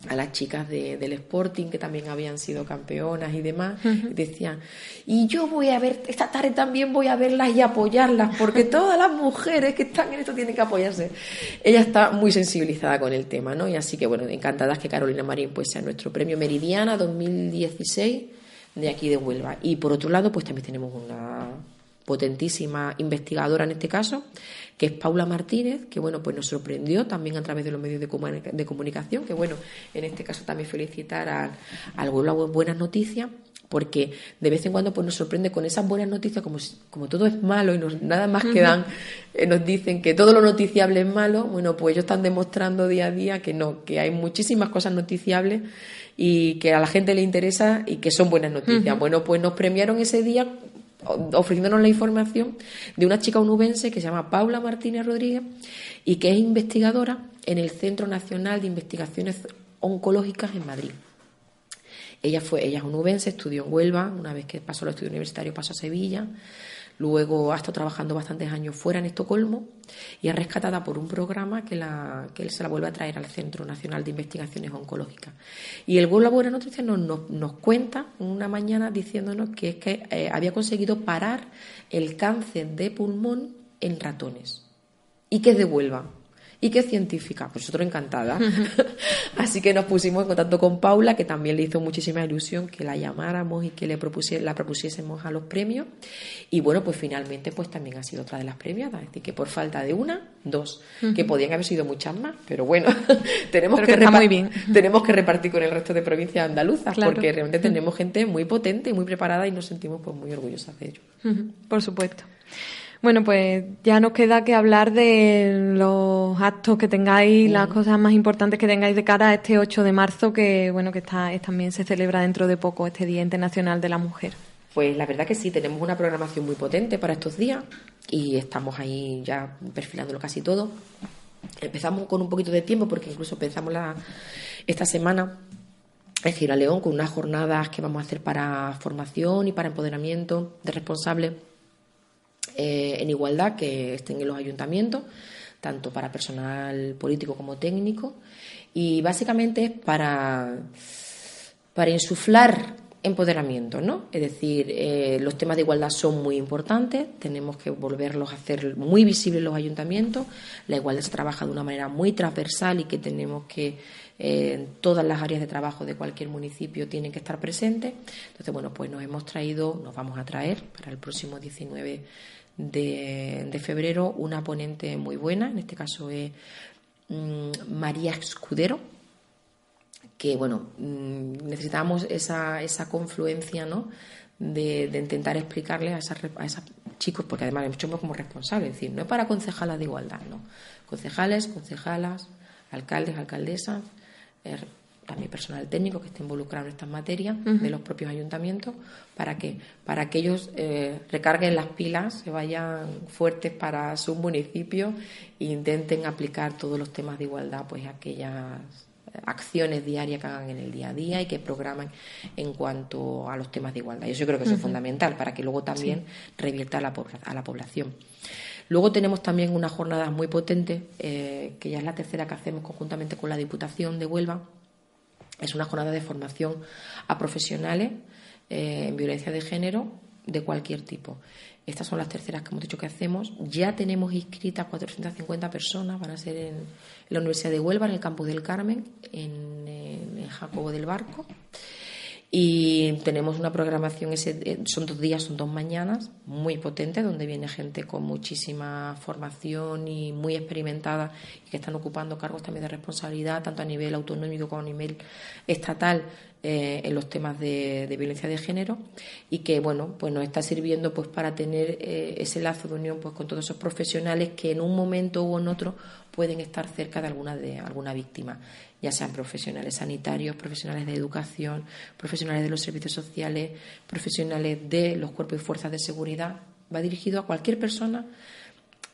a las chicas del Sporting que también habían sido campeonas y demás, y decían, y yo voy a ver, esta tarde también voy a verlas y apoyarlas, porque todas las mujeres que están en esto tienen que apoyarse. Ella está muy sensibilizada con el tema, ¿no? Y así que, bueno, encantadas que Carolina Marín pues sea nuestro premio Meridiana 2016 de aquí de Huelva. Y por otro lado, pues también tenemos una potentísima investigadora en este caso, que es Paula Martínez, que bueno, pues nos sorprendió también a través de los medios de, comunicación, que bueno, en este caso también felicitar al, al Buenas Noticias, porque de vez en cuando pues nos sorprende con esas buenas noticias, como, como todo es malo y nos, nada más que dan, eh, nos dicen que todo lo noticiable es malo, bueno, pues ellos están demostrando día a día que no, que hay muchísimas cosas noticiables y que a la gente le interesa y que son buenas noticias. Bueno, pues nos premiaron ese día ofreciéndonos la información de una chica unubense que se llama Paula Martínez Rodríguez y que es investigadora en el Centro Nacional de Investigaciones Oncológicas en Madrid. Ella fue, ella es unubense, estudió en Huelva, una vez que pasó el estudio universitario pasó a Sevilla, Luego ha estado trabajando bastantes años fuera en Estocolmo y es rescatada por un programa que, la, que él se la vuelve a traer al Centro Nacional de Investigaciones Oncológicas. Y el a Buena Noticia nos, nos, cuenta una mañana diciéndonos que es que eh, había conseguido parar el cáncer de pulmón en ratones y que es de Huelva y que científica. Pues nosotros encantada. Así que nos pusimos en contacto con Paula, que también le hizo muchísima ilusión que la llamáramos y que le la propusiésemos a los premios. Y bueno, pues finalmente pues también ha sido otra de las premiadas. Es decir, que por falta de una, dos, que podían haber sido muchas más, pero bueno, tenemos, que, tenemos que repartir con el resto de provincias andaluzas, porque realmente tenemos gente muy potente y muy preparada y nos sentimos pues muy orgullosas de ello. Por supuesto. Bueno, pues ya nos queda que hablar de los actos que tengáis, las cosas más importantes que tengáis de cara a este 8 de marzo, que bueno, que está, también se celebra dentro de poco este Día Internacional de la Mujer. Pues la verdad que sí, tenemos una programación muy potente para estos días y estamos ahí ya perfilándolo casi todo. Empezamos con un poquito de tiempo porque incluso pensamos la, esta semana en Gira León con unas jornadas que vamos a hacer para formación y para empoderamiento de responsables eh, en igualdad que estén en los ayuntamientos, tanto para personal político como técnico, y básicamente es para, para insuflar empoderamiento, ¿no? Es decir, eh, los temas de igualdad son muy importantes, tenemos que volverlos a hacer muy visibles en los ayuntamientos. La igualdad se trabaja de una manera muy transversal y que tenemos que eh, todas las áreas de trabajo de cualquier municipio tienen que estar presentes. Entonces, bueno, pues nos hemos traído, nos vamos a traer para el próximo 19 de, febrero una ponente muy buena, en este caso es mm, María Escudero que bueno, mm, necesitamos esa, esa confluencia, ¿no? De, intentar explicarle a, esos chicos, porque además hecho como responsables, es decir, no es para concejalas de igualdad, no. Concejales, concejalas, alcaldes, alcaldesas, er, también personal técnico que esté involucrado en estas materias de los propios ayuntamientos para que para que ellos eh, recarguen las pilas se vayan fuertes para su municipio e intenten aplicar todos los temas de igualdad pues aquellas acciones diarias que hagan en el día a día y que programen en cuanto a los temas de igualdad. Y yo creo que eso es fundamental para que luego también revierta a la, a la población. Luego tenemos también una jornada muy potente, eh, que ya es la tercera que hacemos conjuntamente con la Diputación de Huelva. Es una jornada de formación a profesionales eh, en violencia de género de cualquier tipo. Estas son las terceras que hemos dicho que hacemos. Ya tenemos inscritas 450 personas, van a ser en, la Universidad de Huelva, en el campus del Carmen, en, en Jacobo del Barco. Y tenemos una programación, ese, son dos días, son dos mañanas, muy potente, donde viene gente con muchísima formación y muy experimentada y que están ocupando cargos también de responsabilidad, tanto a nivel autonómico como a nivel estatal, eh, en los temas de, violencia de género y que bueno pues nos está sirviendo pues para tener eh, ese lazo de unión pues con todos esos profesionales que en un momento u en otro pueden estar cerca de alguna de alguna víctima ya sean profesionales sanitarios profesionales de educación profesionales de los servicios sociales profesionales de los cuerpos y fuerzas de seguridad. Va dirigido a cualquier persona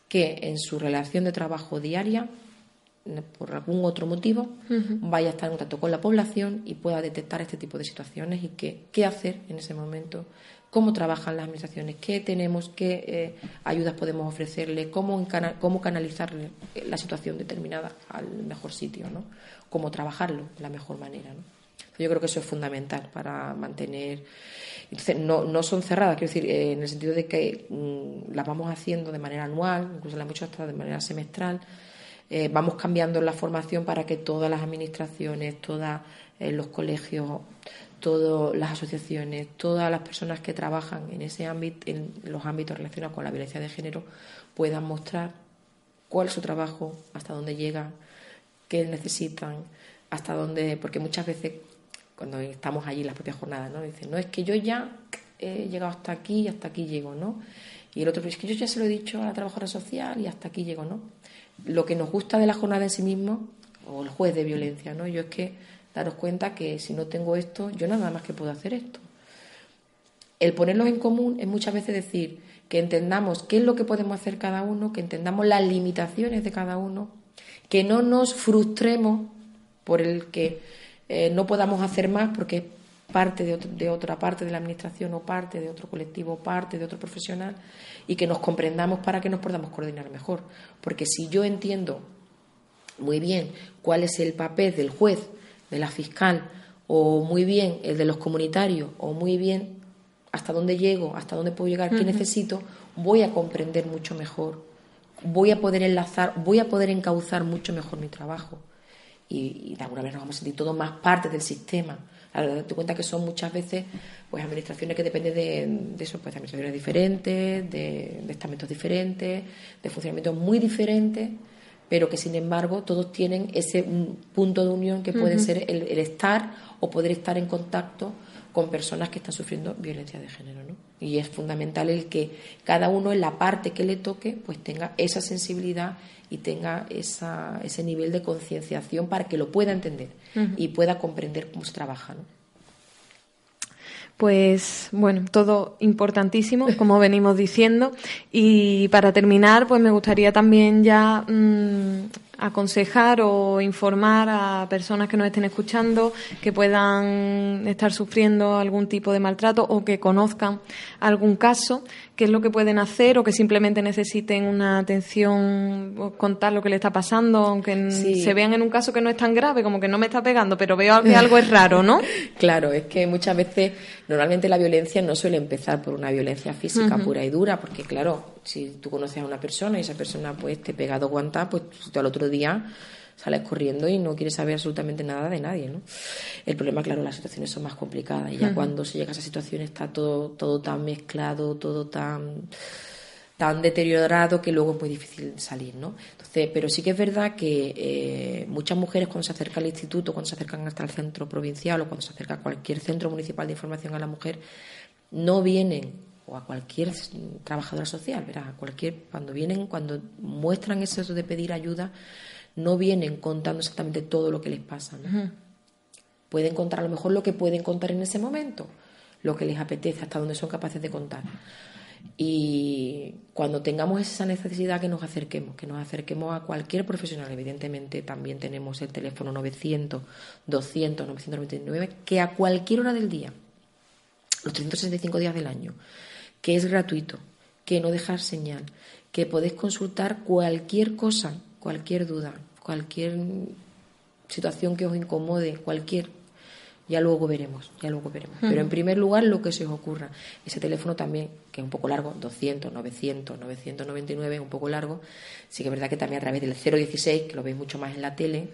que en su relación de trabajo diaria por algún otro motivo, vaya a estar en contacto con la población y pueda detectar este tipo de situaciones y qué, qué hacer en ese momento, cómo trabajan las administraciones, qué tenemos, qué eh, ayudas podemos ofrecerle, cómo, cómo canalizar la situación determinada al mejor sitio, ¿no? cómo trabajarlo de la mejor manera. ¿no? Yo creo que eso es fundamental para mantener. Entonces, no, no son cerradas, quiero decir, eh, en el sentido de que mm, las vamos haciendo de manera anual, incluso las hemos hecho hasta de manera semestral eh, vamos cambiando la formación para que todas las administraciones, todos eh, los colegios, todas las asociaciones, todas las personas que trabajan en ese ámbito, en los ámbitos relacionados con la violencia de género, puedan mostrar cuál es su trabajo, hasta dónde llegan, qué necesitan, hasta dónde, porque muchas veces cuando estamos allí en las propias jornadas, ¿no? Dicen, no, es que yo ya he llegado hasta aquí y hasta aquí llego, ¿no? Y el otro, es que yo ya se lo he dicho a la trabajadora social y hasta aquí llego, ¿no? Lo que nos gusta de la jornada en sí mismo, o el juez de violencia, ¿no? Yo es que daros cuenta que si no tengo esto, yo nada más que puedo hacer esto. El ponerlos en común es muchas veces decir que entendamos qué es lo que podemos hacer cada uno, que entendamos las limitaciones de cada uno, que no nos frustremos por el que eh, no podamos hacer más porque parte de, de otra parte de la administración o parte de otro colectivo, parte de otro profesional, y que nos comprendamos para que nos podamos coordinar mejor. Porque si yo entiendo muy bien cuál es el papel del juez, de la fiscal, o muy bien el de los comunitarios, o muy bien hasta dónde llego, hasta dónde puedo llegar, qué necesito, voy a comprender mucho mejor, voy a poder enlazar, voy a poder encauzar mucho mejor mi trabajo. Y, de alguna vez nos vamos a sentir todos más parte del sistema. Ahora, date cuenta que son muchas veces pues administraciones que dependen de, eso, pues de administraciones diferentes, de, estamentos diferentes, de funcionamientos muy diferentes, pero que sin embargo todos tienen ese punto de unión que puede ser el, estar o poder estar en contacto con personas que están sufriendo violencia de género, ¿no? Y es fundamental el que cada uno en la parte que le toque, pues tenga esa sensibilidad y tenga esa, ese nivel de concienciación para que lo pueda entender y pueda comprender cómo se trabaja. ¿no? Pues bueno, todo importantísimo, como venimos diciendo. Y para terminar, pues me gustaría también ya mm, aconsejar o informar a personas que nos estén escuchando que puedan estar sufriendo algún tipo de maltrato o que conozcan algún caso, qué es lo que pueden hacer o que simplemente necesiten una atención, o contar lo que le está pasando, aunque se vean en un caso que no es tan grave, como que no me está pegando, pero veo que algo es raro, ¿no? claro, es que muchas veces, normalmente la violencia no suele empezar por una violencia física pura y dura, porque claro, si tú conoces a una persona y esa persona pues te pega dos guantas, pues tú al otro día sales corriendo y no quieres saber absolutamente nada de nadie, ¿no? El problema, claro, las situaciones son más complicadas y ya cuando se llega a esa situación está todo, todo tan mezclado, todo tan tan deteriorado que luego es muy difícil salir, ¿no? Entonces, pero sí que es verdad que eh, muchas mujeres cuando se acercan al instituto, cuando se acercan hasta el centro provincial o cuando se acerca a cualquier centro municipal de información a la mujer, no vienen o a cualquier trabajadora social, ¿verdad? A cualquier cuando vienen, cuando muestran eso de pedir ayuda, no vienen contando exactamente todo lo que les pasa. Pueden contar a lo mejor lo que pueden contar en ese momento, lo que les apetece, hasta donde son capaces de contar. Y cuando tengamos esa necesidad que nos acerquemos, que nos acerquemos a cualquier profesional, evidentemente también tenemos el teléfono 900, 200, 999, que a cualquier hora del día, los 365 días del año, que es gratuito, que no deja señal, que podéis consultar cualquier cosa cualquier duda, cualquier situación que os incomode, cualquier ya luego veremos, ya luego veremos. Pero en primer lugar, lo que se os ocurra. Ese teléfono también, que es un poco largo, 200, 900, 999, un poco largo. Sí que es verdad que también a través del 016, que lo veis mucho más en la tele,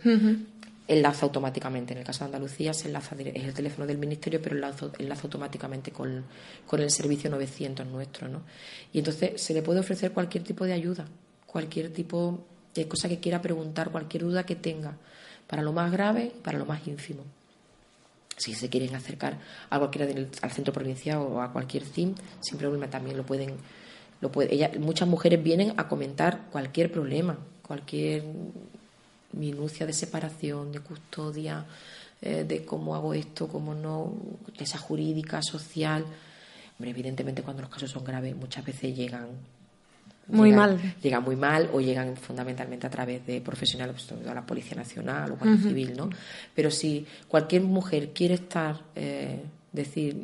enlaza automáticamente. En el caso de Andalucía se enlaza, es el teléfono del Ministerio, pero enlaza, enlaza automáticamente con, con, el servicio 900 nuestro. ¿no? Y entonces se le puede ofrecer cualquier tipo de ayuda, cualquier tipo cosa que quiera preguntar, cualquier duda que tenga, para lo más grave y para lo más ínfimo. Si se quieren acercar a cualquiera del, al centro provincial o a cualquier CIM, sin problema también lo pueden. Lo puede, muchas mujeres vienen a comentar cualquier problema, cualquier minucia de separación, de custodia, eh, de cómo hago esto, cómo no, esa jurídica, social. Hombre, evidentemente cuando los casos son graves muchas veces llegan muy mal. Llegan muy mal o llegan fundamentalmente a través de profesionales, pues, de la Policía Nacional o Guardia Civil, ¿no? Pero si cualquier mujer quiere estar, eh, decir,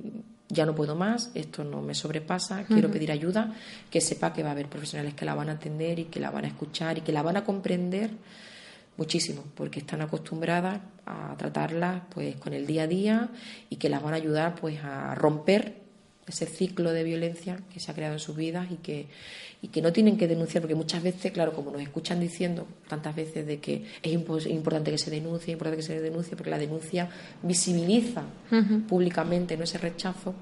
ya no puedo más, esto no me sobrepasa, quiero pedir ayuda, que sepa que va a haber profesionales que la van a atender y que la van a escuchar y que la van a comprender muchísimo, porque están acostumbradas a tratarla pues con el día a día y que las van a ayudar pues a romper ese ciclo de violencia que se ha creado en sus vidas y que, y que no tienen que denunciar, porque muchas veces, claro, como nos escuchan diciendo tantas veces de que es importante que se denuncie, es importante que se denuncie, porque la denuncia visibiliza públicamente ¿no? ese rechazo,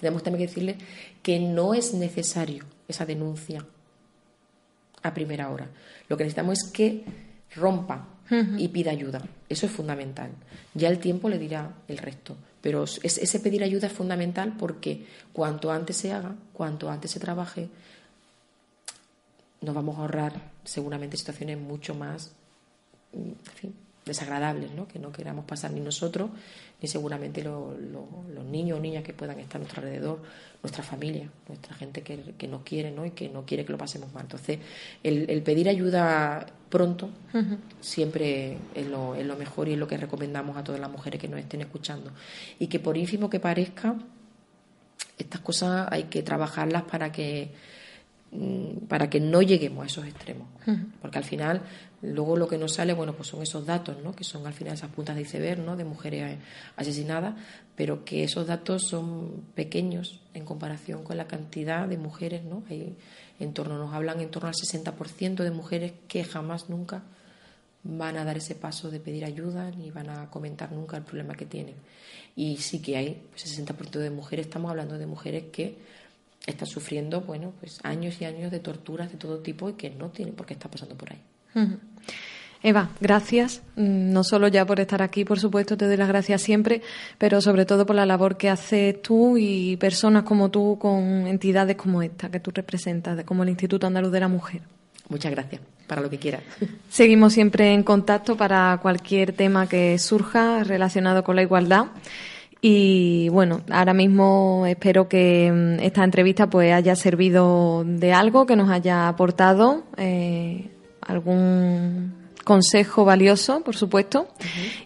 tenemos también que decirle que no es necesario esa denuncia a primera hora. Lo que necesitamos es que rompa y pida ayuda. Eso es fundamental. Ya el tiempo le dirá el resto. Pero ese pedir ayuda es fundamental porque cuanto antes se haga, cuanto antes se trabaje, nos vamos a ahorrar seguramente situaciones mucho más desagradables, ¿no? que no queramos pasar ni nosotros, ni seguramente los niños o niñas que puedan estar a nuestro alrededor, nuestra familia, nuestra gente que, nos quiere ¿no? y que no quiere que lo pasemos mal. Entonces, el, pedir ayuda pronto siempre es lo, es lo mejor y es lo que recomendamos a todas las mujeres que nos estén escuchando. Y que por ínfimo que parezca, estas cosas hay que trabajarlas para que mm, para que no lleguemos a esos extremos. Porque al final Luego lo que nos sale, bueno, pues son esos datos, ¿no? Que son al final esas puntas de iceberg, ¿no? De mujeres asesinadas, pero que esos datos son pequeños en comparación con la cantidad de mujeres, ¿no? Hay en torno, nos hablan en torno al 60% de mujeres que jamás nunca van a dar ese paso de pedir ayuda ni van a comentar nunca el problema que tienen. Y sí que hay pues, 60% de mujeres, estamos hablando de mujeres que están sufriendo, bueno, pues años y años de torturas de todo tipo y que no tienen por qué estar pasando por ahí. Eva, gracias, mm, no solo ya por estar aquí, por supuesto, te doy las gracias siempre, pero sobre todo por la labor que haces tú y personas como tú con entidades como esta que tú representas, como el Instituto Andaluz de la Mujer. Muchas gracias, para lo que quieras. Seguimos siempre en contacto para cualquier tema que surja relacionado con la igualdad. Y bueno, ahora mismo espero que mm, esta entrevista pues haya servido de algo, que nos haya aportado. Eh, algún consejo valioso, por supuesto,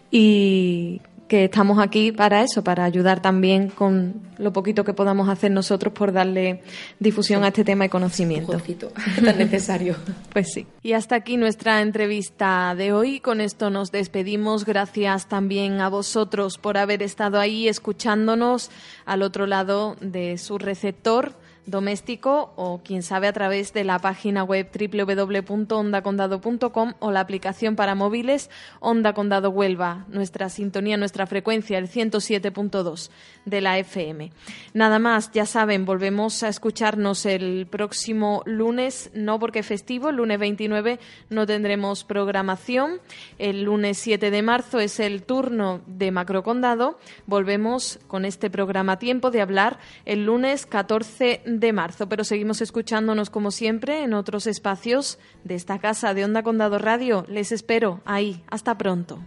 y que estamos aquí para eso, para ayudar también con lo poquito que podamos hacer nosotros por darle difusión a este tema y conocimiento. Un tan necesario. pues sí. Y hasta aquí nuestra entrevista de hoy. Con esto nos despedimos. Gracias también a vosotros por haber estado ahí escuchándonos al otro lado de su receptor doméstico o quien sabe a través de la página web www.ondacondado.com o la aplicación para móviles Onda Condado Huelva, nuestra sintonía, nuestra frecuencia, el 107.2 de la FM. Nada más, ya saben, volvemos a escucharnos el próximo lunes, no porque festivo, el lunes 29 no tendremos programación, el lunes 7 de marzo es el turno de Macrocondado, volvemos con este programa tiempo de hablar el lunes 14 de de marzo, pero seguimos escuchándonos como siempre en otros espacios de esta casa de Onda Condado Radio. Les espero ahí. Hasta pronto.